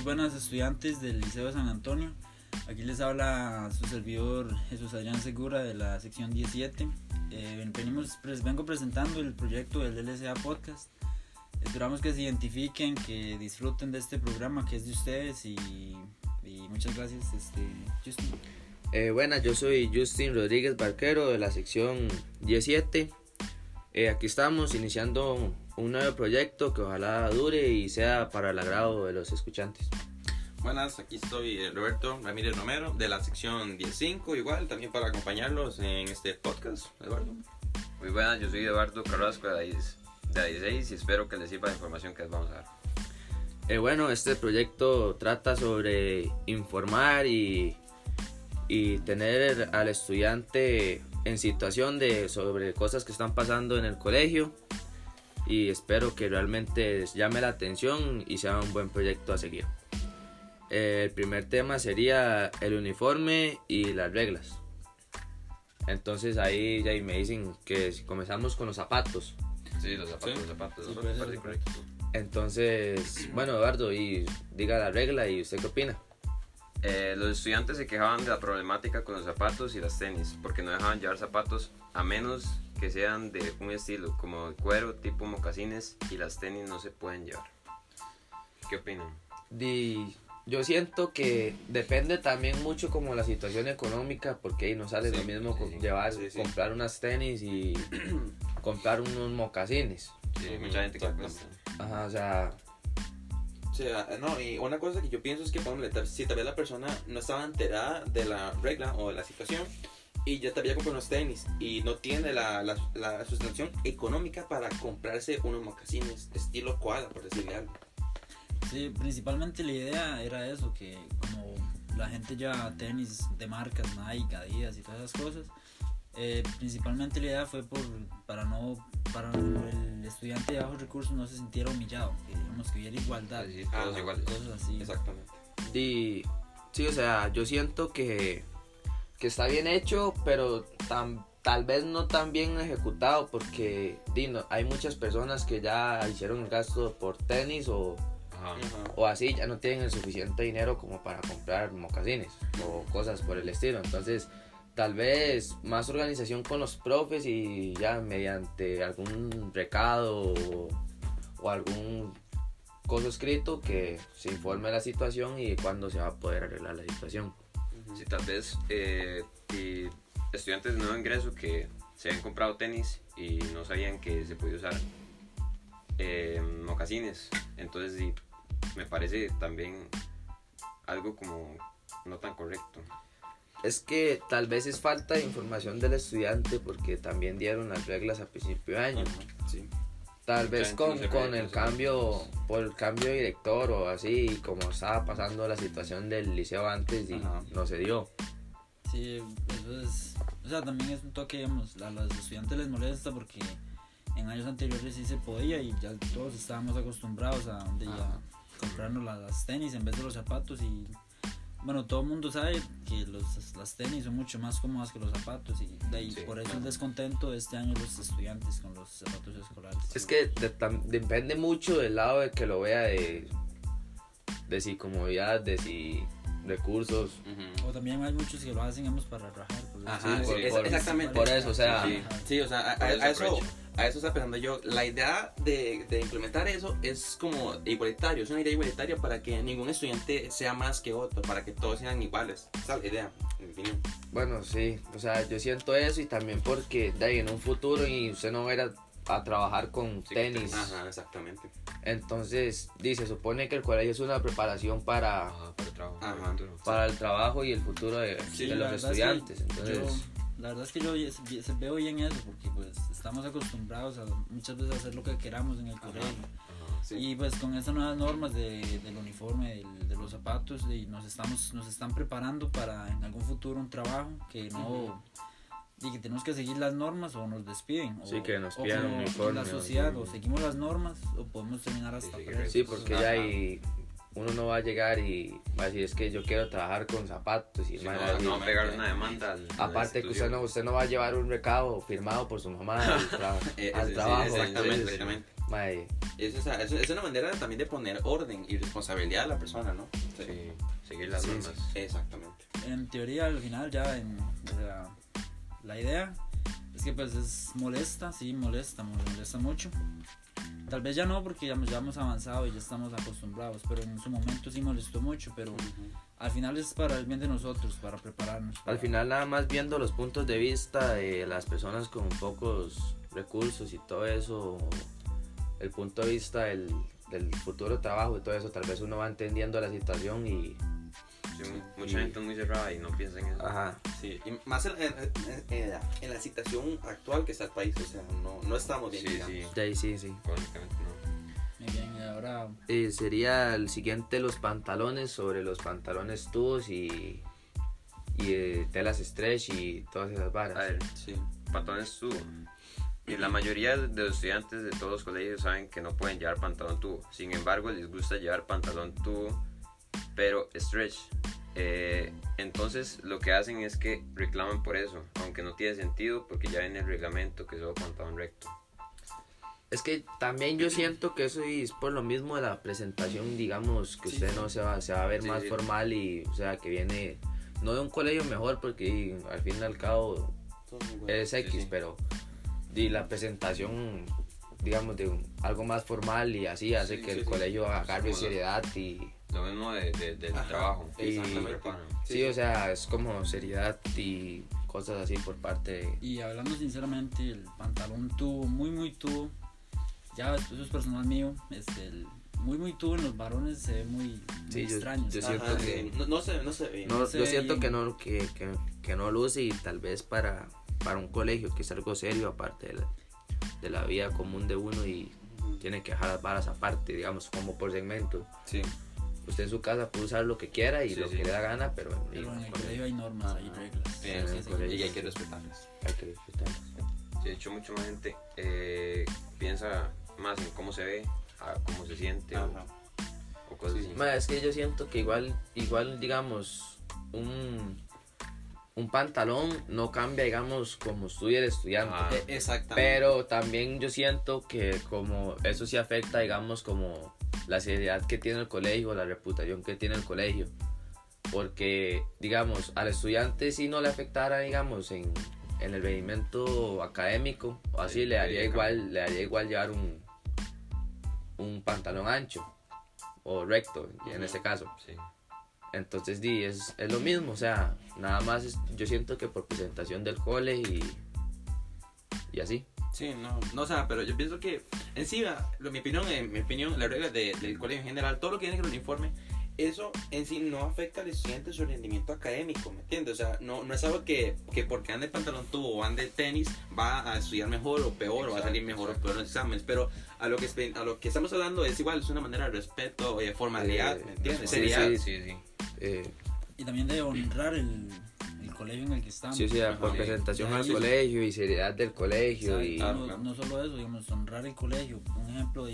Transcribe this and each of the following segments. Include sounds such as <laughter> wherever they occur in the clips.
muy buenas estudiantes del Liceo de San Antonio. Aquí les habla su servidor Jesús Adrián Segura de la sección 17. Eh, venimos, vengo presentando el proyecto del LSA Podcast. Esperamos que se identifiquen, que disfruten de este programa que es de ustedes y, muchas gracias, este, Justin. Eh, buenas, yo soy Justin Rodríguez Barquero de la sección 17. Eh, aquí estamos iniciando un nuevo proyecto que ojalá dure y sea para el agrado de los escuchantes. Buenas, aquí estoy eh, Roberto Ramírez Romero de la sección 15, igual también para acompañarlos en este podcast, Eduardo. Muy buenas, yo soy Eduardo Carrasco de la, de 16 y espero que les sirva la información que les vamos a dar. Eh, bueno, este proyecto trata sobre informar y, y tener al estudiante en situación de sobre cosas que están pasando en el colegio y espero que realmente llame la atención y sea un buen proyecto a seguir. El primer tema sería el uniforme y las reglas. Entonces ahí ya me dicen que si comenzamos con los zapatos. Sí, los zapatos, los zapatos, Entonces, bueno Eduardo, y diga la regla y usted qué opina. Eh, los estudiantes se quejaban de la problemática con los zapatos y las tenis, porque no dejaban llevar zapatos a menos que sean de un estilo como el cuero, tipo mocasines, y las tenis no se pueden llevar. ¿Qué opinan? yo siento que depende también mucho como la situación económica, porque ahí no sale lo mismo llevar, comprar unas tenis y <clears throat> comprar unos mocasines. Sí, mucha gente que Ajá, o sea, no, y una cosa que yo pienso es que, si tal la persona no estaba enterada de la regla o de la situación y ya te había comprado unos tenis y no tiene la, la, la económica para comprarse unos mocasines estilo koala, por decirle algo. Sí, principalmente la idea era eso, que como la gente ya tenis de marcas Nike, Adidas y todas esas cosas, eh, principalmente la idea fue por, para no para el estudiante de bajos recursos no se sintiera humillado, que digamos que hubiera igualdad, sí, todos iguales. cosas así. Exactamente. Y, sí, o sea, yo siento que, que está bien hecho, pero tan, tal vez no tan bien ejecutado, porque Dino, hay muchas personas que ya hicieron el gasto por tenis o, o así, ya no tienen el suficiente dinero como para comprar mocasines o cosas por el estilo. Entonces, tal vez más organización con los profes y ya mediante algún recado o, algún cosa escrito que se informe la situación y cuándo se va a poder arreglar la situación. Si tal vez eh, estudiantes de nuevo ingreso que se habían comprado tenis y no sabían que se podía usar eh, mocasines, entonces me parece también algo como no tan correcto es que tal vez es falta de información del estudiante porque también dieron las reglas a principio de año. Tal vez con, con el cambio, por el cambio de director o así, como estaba pasando la situación del liceo antes y no se dio. Sí, eso es, o sea, también es un toque, digamos, a los estudiantes les molesta porque en años anteriores sí se podía y ya todos estábamos acostumbrados a, a comprarnos las tenis en vez de los zapatos y bueno, todo el mundo sabe que los, las tenis son mucho más cómodas que los zapatos y de ahí, por eso el descontento de este año los estudiantes con los zapatos escolares. Es que depende mucho del lado de que lo vea de, de si comodidad, de si recursos. O también hay muchos que lo hacen para rajar. Ajá, sí, exactamente. Por eso, o sea. Sí, o sea, a, eso, a eso está pensando yo. La idea de, de, implementar eso es como igualitario, es una idea igualitaria para que ningún estudiante sea más que otro, para que todos sean iguales. Esa es la idea, en mi opinión. Bueno, sí, o sea, yo siento eso y también porque de ahí en un futuro y usted no va a ir a, trabajar con tenis. Ajá, exactamente. Entonces, dice, supone que el colegio es una preparación para, para, el, trabajo, para el trabajo y el futuro de, los estudiantes. Entonces, la verdad es que yo veo bien eso porque pues estamos acostumbrados a muchas veces a hacer lo que queramos en el colegio. Y pues con estas nuevas normas de, del uniforme, de los zapatos, y nos estamos nos están preparando para en algún futuro un trabajo que no y que tenemos que seguir las normas o nos despiden. Sí, que nos pidan un uniforme. La sociedad, o, seguimos las normas o podemos terminar hasta Sí, porque ya hay uno no va a llegar y va a decir es que yo quiero trabajar con zapatos y Sí, no, va a decir, no va a pegar una demanda al- la aparte que usted no, usted no va a llevar un recado firmado por su mamá al, <laughs> tra- Eh, al sí, sí, trabajo. exactamente, exactamente. mae, Es, o sea, es, es una manera también de poner orden y responsabilidad a la persona, ¿no? Sí, seguir las Sí, normas. Exactamente. En teoría, al final, ya en o sea, la idea es que pues es molesta, sí, molesta, mo- molesta mucho. Tal vez ya no, porque ya, ya hemos avanzado y ya estamos acostumbrados, pero en su momento sí molestó mucho, pero al final es para el bien de nosotros, para prepararnos. Al final nada más viendo los puntos de vista de las personas con pocos recursos y todo eso, el punto de vista del, del futuro trabajo y todo eso, tal vez uno va entendiendo la situación y... Sí, mu- mucha gente es muy cerrada y no piensa en eso. Ajá. Sí, y más en, en- en- en la, en la situación actual que está el país, o sea, no, no estamos bien. Sí, digamos. sí, Sí, sí, no. Muy bien, y ahora Eh, sería el siguiente los pantalones sobre los pantalones tubos y, y eh, telas stretch y todas esas varas. A ver, Sí. pantalones tubo. Y la mayoría de los estudiantes de todos los colegios saben que no pueden llevar pantalón tubo. Sin embargo, les gusta llevar pantalón tubo, pero stretch. Eh, entonces, lo que hacen es que reclaman por eso, aunque no tiene sentido porque ya viene el reglamento que solo pantalón recto. Es que también yo siento que eso es por lo mismo de la presentación, digamos, que Sí, usted sí. no se va, se va a ver Sí, más sí. formal y, o sea, que viene, no de un colegio mejor, porque y, al fin y al cabo es X, Sí, sí. pero y la presentación, digamos, de un- algo más formal y así hace Sí, que sí, el sí. colegio agarre seriedad y, Lo mismo de, de- del Ajá, trabajo. y- exactamente. preparan. sí, o sea, es como seriedad y cosas así por parte de... Y hablando sinceramente, el pantalón tubo, muy muy tubo, ya eso es personal mío, este, el muy muy tubo en los varones se ve muy, muy Sí, yo- extraño. yo siento que- no, no se, no se ve. No, se yo ve siento bien. que no, que, que, que no luce y tal vez para, para un colegio que es algo serio aparte de la, de la vida común de uno y tiene que dejar las varas aparte, digamos, como por segmento. Sí. Usted en su casa puede usar lo que quiera y Sí, lo sí. que le da gana, pero, en- Pero en el colegio hay normas, hay reglas. Bien, sí, colegio. Y hay que respetarlas. hay que respetarlo. Sí, de hecho, mucha más gente eh, piensa más en cómo se ve, a cómo se siente o, cosas Sí. así. Ma, es que yo siento que igual, igual digamos, un, un pantalón no cambia, digamos, como estudia el estudiante. Ah. E- Exactamente. Pero también yo siento que como eso sí afecta, digamos, como la seriedad que tiene el colegio, la reputación que tiene el colegio. Porque, digamos, al estudiante si no le afectara, digamos, en, en el rendimiento académico, o así Sí, le daría igual, le daría igual llevar un, un pantalón ancho o recto, en este caso. Sí. Entonces, di, es, es lo mismo, o sea, nada más es- yo siento que por presentación del cole y, y así. Sí, no, no, o sea, pero yo pienso que en sí, mi opinión, en mi opinión, las reglas de- del colegio en general, todo lo que tiene que ver con el uniforme, eso en sí no afecta al estudiante su rendimiento académico, ¿me entiendes? O sea, no, no es algo que, que porque ande pantalón tubo o ande tenis va a estudiar mejor o peor o va a salir mejor exacto. o peor en los exámenes, pero a lo que a lo que estamos hablando es igual, es una manera de respeto, de formalidad, Eh, ¿me entiendes? sí, sí. sí, sí. Eh, Y también de honrar el colegio en el que estamos. Sí, o sea, por Sí. presentación al colegio y seriedad del colegio Exacto, y Claro, no, claro. no solo eso, digamos, honrar el colegio. Un ejemplo de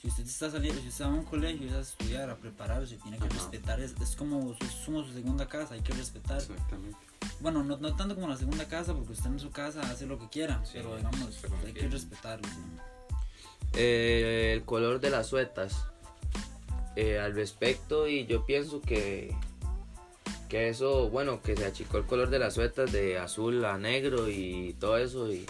si usted está saliendo, si usted va a un colegio, es a estudiar, a prepararse, tiene que Ajá. respetar, es, es como como su segunda casa, hay que respetar. Exactamente. Bueno, no, no tanto como la segunda casa, porque usted en su casa hace lo que quiera, Sí, pero digamos, hay que respetarlo. sí. eh, el color de las suetas. Eh, al respecto y yo pienso que que eso, bueno, que se achicó el color de las suetas de azul a negro y todo eso y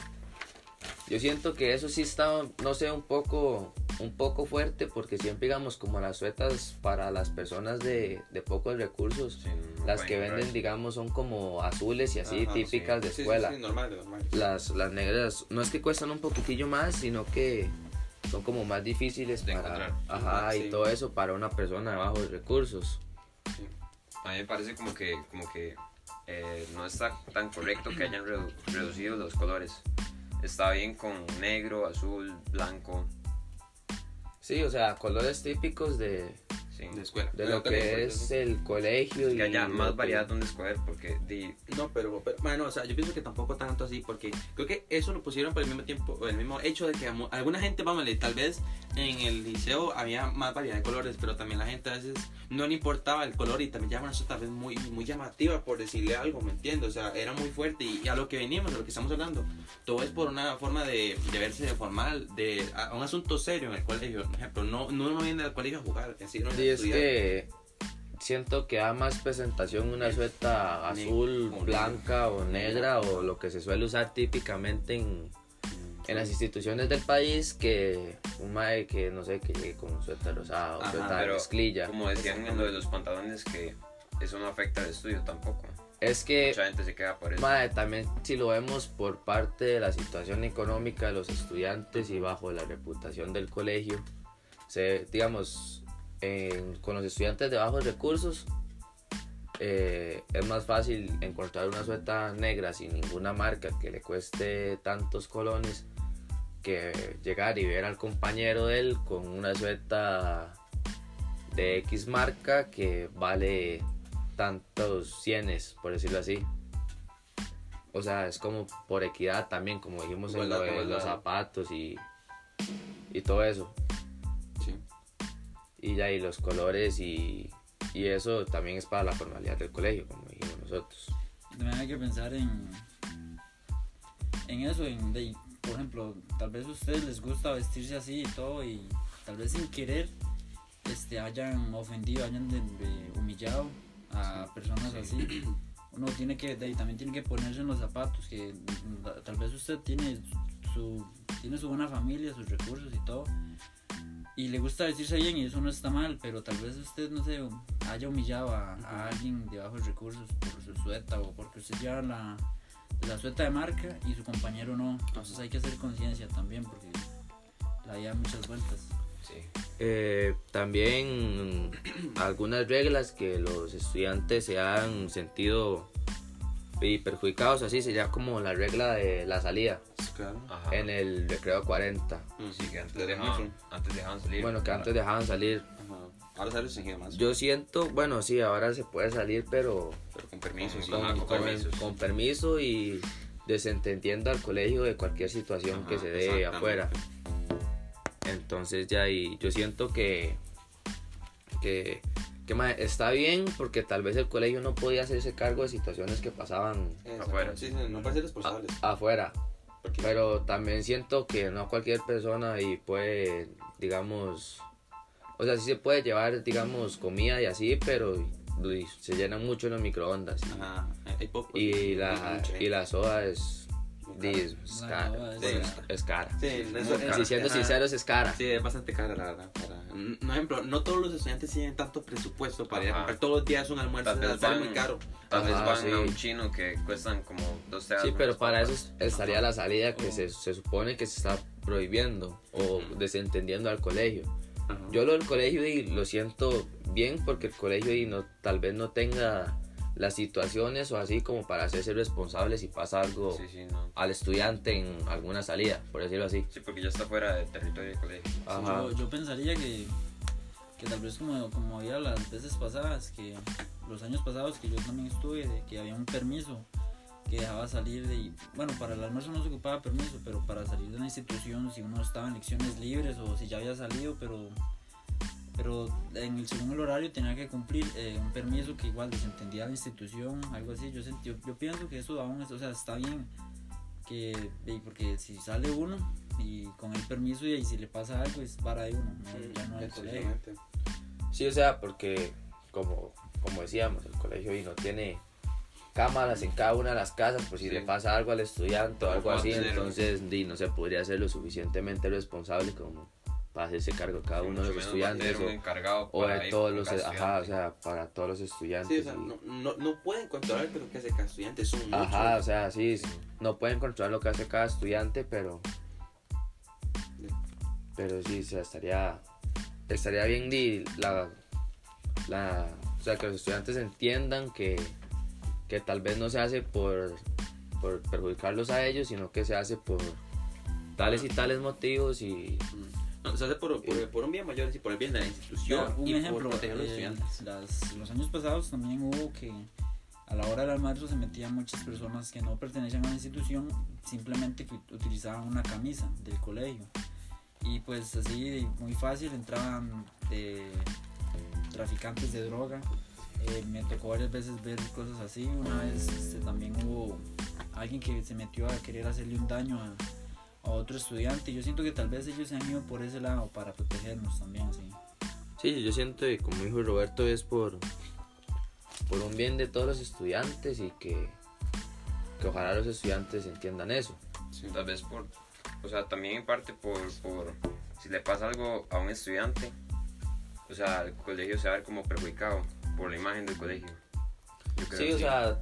yo siento que eso sí está, no sé, un poco un poco fuerte porque siempre digamos como las suetas para las personas de, de pocos recursos Sí, las que venden digamos son como azules y así Ajá, típicas sí. de escuela Sí, normal, normal. las, las negras no es que cuestan un poquitillo más, sino que son como más difíciles De para, encontrar. ajá, Ajá, y todo eso para una persona de bajos recursos. A mí me parece como que, como que eh, no está tan correcto que hayan redu- reducido los colores. Está bien con negro, azul, blanco. Sí, o sea, colores típicos de, Sí. de escuela. de lo que es el colegio y Que haya más variedad donde escoger, porque No, pero, bueno, o sea, yo pienso que tampoco tanto así, porque creo que eso lo pusieron por el mismo tiempo, el mismo hecho de que alguna gente, vamos, tal vez en el liceo había más variedad de colores, pero también la gente a veces no le importaba el color y también llaman eso tal vez muy, muy llamativa por decirle algo, ¿me entiendes? O sea, era muy fuerte y, y a lo que venimos, a lo que estamos hablando, todo es por una forma de, de verse formal, de a, un asunto serio en el colegio, por ejemplo, no, no uno viene al colegio a jugar, así no Es que siento que da más presentación una sueta azul, o blanca o negra o lo que se suele usar típicamente en, en las instituciones del país que un mae que no sé que llegue con sueta rosada o Ajá, sueta de mezclilla. como decían en lo de los pantalones, que eso no afecta al estudio tampoco. Es que Mucha gente se queda por eso. mae, también si lo vemos por parte de la situación económica de los estudiantes y bajo la reputación del colegio, se, digamos, en- con los estudiantes de bajos recursos, eh, es más fácil encontrar una sueta negra sin ninguna marca que le cueste tantos colones que llegar y ver al compañero de él con una sueta de X marca que vale tantos cienes, por decirlo así. O sea, es como por equidad también, como dijimos en lo de los zapatos y, y todo eso. Y ya, y los colores y, y eso también es para la formalidad del colegio, como dijimos nosotros. También hay que pensar en, en eso, en, de- por ejemplo, tal vez a ustedes les gusta vestirse así y todo y tal vez sin querer este, hayan ofendido, hayan de- de humillado a personas así. Uno tiene que, de- también tiene que ponerse en los zapatos, que tal vez usted tiene su, tiene su buena familia, sus recursos y todo. Y le gusta vestirse bien y eso no está mal, pero tal vez usted, no sé, haya humillado a, a alguien de bajos recursos por su sueta o porque usted lleva la, la sueta de marca y su compañero no. Entonces hay que hacer conciencia también porque la da muchas vueltas. Sí. Eh, también <clears throat> algunas reglas que los estudiantes se han sentido y perjudicados, así sería como la regla de la salida Claro. En el recreo 40. Sí, que antes dejaban, mucho. antes dejaban salir. Bueno, que antes dejaban salir. Ajá. Ahora ha restringido más. Yo siento, bueno, sí, ahora se puede salir, pero Pero con permiso, sí. con, Ajá, con con- permisos. con permiso y desentendiendo al colegio de cualquier situación que se dé afuera. Entonces ya y yo siento que que, que está bien porque tal vez el colegio no podía hacerse cargo de situaciones que pasaban. Afuera. Sí, sí, no para ser responsables. afuera. porque- Pero también siento que no cualquier persona y puede, digamos, o sea, sí se puede llevar, digamos, comida y así, pero se llenan mucho los microondas. Ajá. Hay poco. Y la, y la soda es, Cara. es cara. es Sí, es cara. Sí, eso- cara. Si siendo ajá. sinceros, es cara. Sí, es bastante cara, la verdad. Un ejemplo, no todos los estudiantes tienen tanto presupuesto para ir a Ajá. comprar todos los días un almuerzo. Tal vez Sale van- muy caro. Tal vez Ajá, van sí. a un chino que cuestan como dos teas Sí, pero para eso estaría la salida que Oh. se, se supone que se está prohibiendo o desentendiendo al colegio. Ajá. Yo lo del colegio y lo siento bien porque el colegio y no, tal vez no tenga las situaciones o así como para hacerse responsable si pasa algo Sí, sí, no. al estudiante en alguna salida, por decirlo así. Sí, porque ya está fuera del territorio del colegio. Ajá. Yo, yo pensaría que, que tal vez como, como había las veces pasadas, que los años pasados que yo también estuve, de que había un permiso que dejaba salir de, bueno, para el almuerzo no se ocupaba permiso, pero para salir de una institución, si uno estaba en lecciones libres o si ya había salido, pero pero en el según el horario tenía que cumplir eh, un permiso que igual desentendía la institución, algo así. Yo, sentí, yo, yo pienso que eso aún es, o sea, está bien, que, eh, porque si sale uno y con el permiso y, y si le pasa algo es para de uno, no, ya no colegio. Sí, o sea, porque como, como decíamos, el colegio y no tiene cámaras en cada una de las casas por si Sí. le pasa algo al estudiante o algo así, entonces di, no se podría ser lo suficientemente responsable como para hacerse cargo cada Sí, uno de los estudiantes encargado o, de todos los, ajá, o sea, para todos los Sí, estudiantes. o sea, y- no, no, no pueden controlar lo que hace cada estudiante, son muchos. Ajá, o sea, sí, no pueden controlar lo que hace cada estudiante, pero pero sí, o sea, estaría estaría bien la, la o sea, que los estudiantes entiendan que, que tal vez no se hace por, por perjudicarlos a ellos, sino que se hace por tales y tales motivos y Mm. No, se hace por, por, por un bien mayor, y por el bien de la institución Ya, un y ejemplo, por proteger a los eh, estudiantes. las- los años pasados también hubo que a la hora del almuerzo se metían muchas personas que no pertenecían a la institución, simplemente que utilizaban una camisa del colegio. Y pues así, muy fácil, entraban de traficantes de droga. Eh, me tocó varias veces ver cosas así. Una vez este, también hubo alguien que se metió a querer hacerle un daño a, a otro estudiante. Yo siento que tal vez ellos se han ido por ese lado para protegernos también, sí. Sí, yo siento que como dijo Roberto es por, por un bien de todos los estudiantes y que, que ojalá los estudiantes entiendan eso. Sí. Tal vez por, o sea, también en parte por, por si le pasa algo a un estudiante, o sea, el colegio se va a ver como perjudicado por la imagen del colegio. Sí, o sea,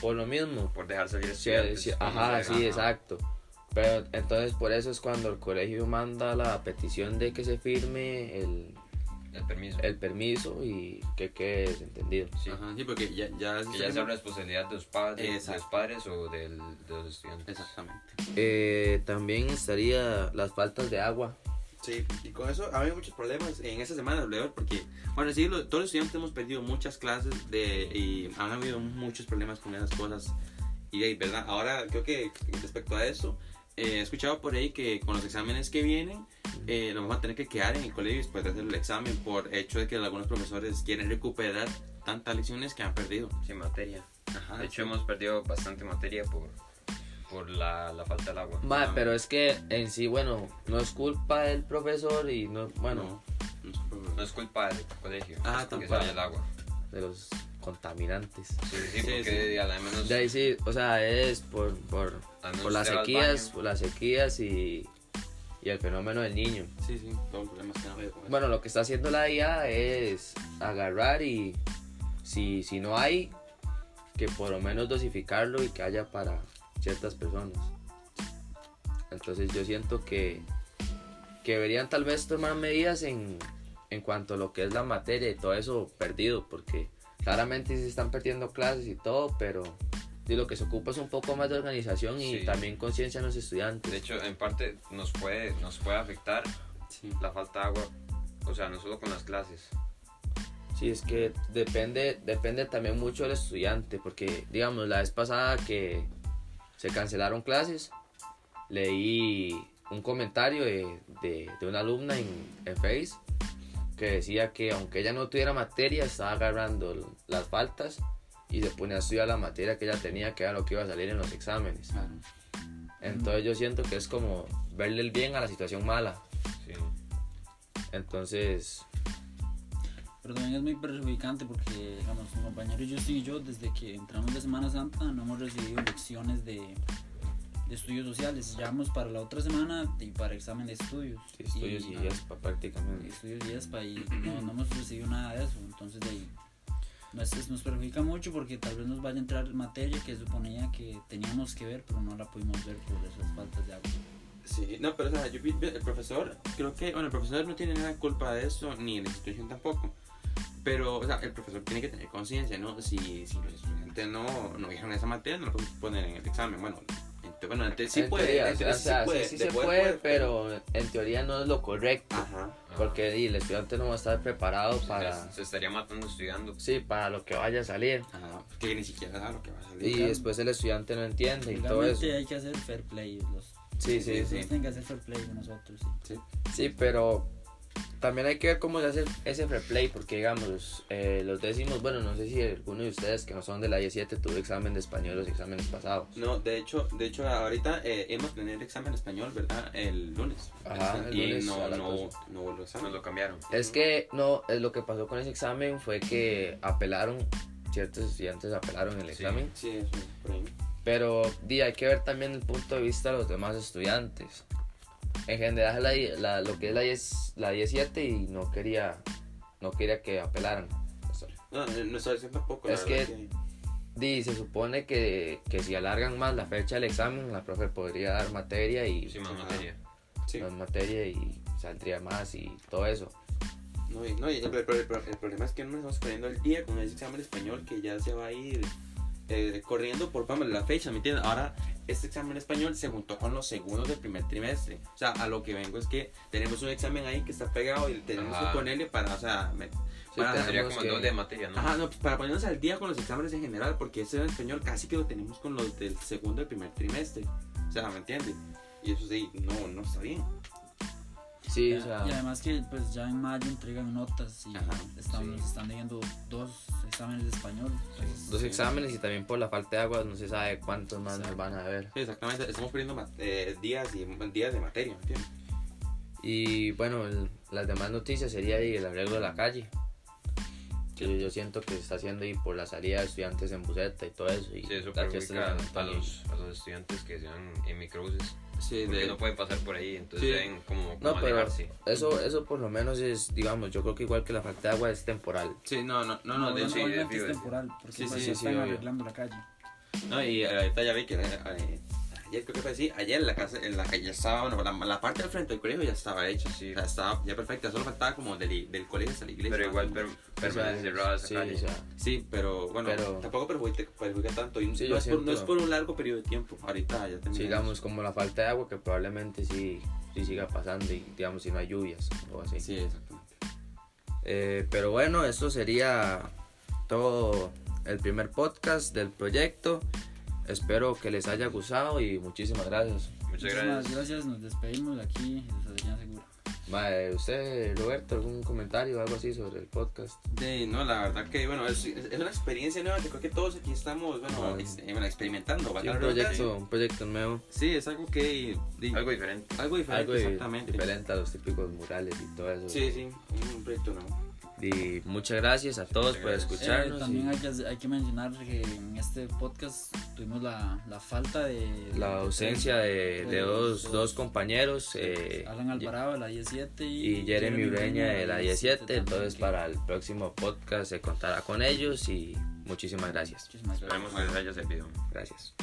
por lo mismo. por dejar salir Sí, estudiantes. sí, ajá, sí, exacto. Pero entonces por eso es cuando el colegio manda la petición de que se firme el, El permiso. el permiso y que quede desentendido. sí. Ajá, sí, porque ya, ya, Que ya es responsabilidad de los padres, de los padres o del, de los estudiantes. Exactamente. Eh, también estaría las faltas de agua. Sí, y con eso ha habido muchos problemas en esta semana, León, porque, bueno, sí, lo- todos los estudiantes hemos perdido muchas clases de, y han habido muchos problemas con esas cosas. Y, de verdad, ahora creo que respecto a eso, eh, he escuchado por ahí que con los exámenes que vienen, eh, nos vamos a tener que quedar en el colegio después de hacer el examen por hecho de que algunos profesores quieren recuperar tantas lecciones que han perdido. Sin materia. Ajá, De hecho, sí. hemos perdido bastante materia por, por la, la falta del agua. Ma, Ah. pero es que en sí, bueno, no es culpa del profesor y no, bueno, No, no es. No es culpa del colegio Ah, que tampoco. el agua. de los contaminantes. Sí, sí, Sí, porque sí. a la menos, De ahí sí, o sea, es por, por, por las sequías, por las sequías y, y el fenómeno del niño. Sí, sí, todos los problemas que han habido con eso. Bueno, lo que está haciendo la IA es agarrar y si, si no hay, que por lo menos dosificarlo y que haya para ciertas personas. Entonces yo siento que, que deberían tal vez tomar medidas en, en cuanto a lo que es la materia y todo eso perdido, porque claramente se están perdiendo clases y todo, pero de lo que se ocupa es un poco más de organización y Sí. también conciencia en los estudiantes. De hecho, en parte nos puede, nos puede afectar Sí. la falta de agua. O sea, no solo con las clases. Sí, es que depende, depende también mucho del estudiante, porque digamos, la vez pasada que se cancelaron clases, leí un comentario de, de- de una alumna en, en Face que decía que aunque ella no tuviera materia, estaba agarrando las faltas y se ponía a estudiar la materia que ella tenía, que era lo que iba a salir en los exámenes. Claro. Entonces yo siento que es como verle el bien a la situación mala. Sí. Entonces, Pero también es muy perjudicante porque, digamos, mi compañero Justin y yo, desde que entramos de Semana Santa, no hemos recibido lecciones de, de estudios sociales. Ya vamos para la otra semana y para examen de estudios. sí, estudios y, ah, ya es pa- prácticamente. estudios y ESPA y no, no hemos recibido nada de eso. Entonces, de ahí, nos, nos perjudica mucho porque tal vez nos vaya a entrar materia que suponía que teníamos que ver, pero no la pudimos ver por esas faltas de agua. Sí, no, pero o sea, yo el profesor, creo que, bueno, el profesor no tiene nada de culpa de eso, ni la institución tampoco. Pero, o sea, el profesor tiene que tener conciencia, ¿no? Si, si los estudiantes no, no dijeron esa materia, no lo pueden poner en el examen. Bueno, bueno entonces sí En puede, teoría, entonces o sea, sí puede, sí, sí de se puede, puede, pero en teoría no es lo correcto. Ajá. Porque el estudiante no va a estar preparado Se- para, Se estaría matando estudiando. sí, para lo que vaya a salir. Ajá, que ni siquiera sabe lo que va a salir. Y después el estudiante no entiende y todo eso. Hay que hacer fair play. Los, Sí, sí, los sí. tienen que hacer fair play con nosotros. Sí. Sí. Sí, pero también hay que ver cómo se hace ese fair play, porque digamos, eh, los décimos, bueno, no sé si alguno de ustedes que no son de la I7 tuvo examen de español los exámenes pasados. No, de hecho, de hecho ahorita eh, hemos tenido el examen español, ¿verdad? El lunes. Ajá, el y lunes no, no, no hubo el examen. Nos lo cambiaron. Es que no, eh, lo que pasó con ese examen fue que apelaron, ciertos estudiantes apelaron el Sí. examen. Sí, eso, por ahí. Pero di, hay que ver también el punto de vista de los demás estudiantes. En general, la, la- lo que es la 10, la 17 y no quería, no quería que apelaran. No, no, nuestra versión tampoco. la Es que- Di, se supone que, que si alargan más la fecha del examen, la profe podría dar materia y Sí, más Ajá. materia. Sí. más materia y saldría más y todo eso. No, y, no, y el, el- el- el problema es que no nos estamos poniendo el día con ese examen español que ya se va a ir eh, corriendo por vamos, la fecha, ¿me entiendes? Ahora, este examen español se juntó con los segundos del primer trimestre. O sea, a lo que vengo es que tenemos un examen ahí que está pegado y tenemos Ajá. que ponerle para, o sea, me- para, tenemos Sería como que- de materia, ¿no? Ajá, no, pues, para ponernos al día con los exámenes en general, porque ese español casi que lo tenemos con los del segundo y primer trimestre. O sea, ¿me entiendes? Y eso sí, no, no está bien. Sí, Y, o sea, y además que pues ya en mayo entregan notas y Ajá, estamos, sí. están leyendo dos exámenes de español. entonces, dos exámenes y también por la falta de agua no se sabe cuántos más nos van a ver. Sí, exactamente. Estamos perdiendo eh, días y días de materia, ¿me entiendes? Y bueno, el- las demás noticias sería el arreglo de la calle. Que yo, siento que se está haciendo ahí por la salida de estudiantes en buseta y todo eso. Y Sí, eso perjudica a los, a los estudiantes que sean en microbuses. Sí, Porque de- no pueden pasar por ahí, entonces Sí. deben como, como No, pero eso, eso por lo menos es, digamos, yo creo que igual que la falta de agua es temporal. Sí, no, no, no, no, no, de hecho, de es temporal, porque Sí, pues, sí, están obvio. arreglando la calle. No, y ahorita ya vi que eh, ayer creo que fue así, ayer en la casa, en la calle ya estaba, bueno, la, la parte del frente del colegio ya estaba hecha, Sí. sea, estaba ya perfecta, solo faltaba como del, del colegio hasta la iglesia. Pero igual per- permanece cerrada esa sí, calle. o sea, Sí, pero bueno, Pero- tampoco perjudica, perjudica tanto, y Sí, no, es por, no es por un largo periodo de tiempo, ahorita ya terminamos. sigamos como la falta de agua que probablemente sí, sí siga pasando y digamos si no hay lluvias o así. Sí, exactamente. Eh, pero bueno, eso sería todo el primer podcast del proyecto. Espero que les haya gustado y muchísimas gracias. Muchas Muchísimas gracias. gracias, nos despedimos de aquí desde Adrián Segura. Mae, ¿Usted, Roberto, algún comentario o algo así sobre el podcast? Sí, no, la verdad que, bueno, es, es una experiencia nueva que creo que todos aquí estamos, bueno, Ah. ex- eh, bueno, experimentando. Sí, un proyecto, un proyecto nuevo, Sí, es algo que... di- Algo diferente. algo diferente, algo exactamente. diferente a los típicos murales y todo eso. Sí, sí, un proyecto nuevo. Y muchas gracias a todos por escucharnos. Eh, también y hay que, hay que mencionar que en este podcast tuvimos la, la falta de... la ausencia de, de de dos, dos- dos compañeros. eh, Alan Alvarado de la 17 y y, Jeremy Ureña de la 17. también, Entonces, que- para el próximo podcast se contará con ellos y muchísimas gracias. Muchísimas gracias. Esperemos que les haya servido. Gracias.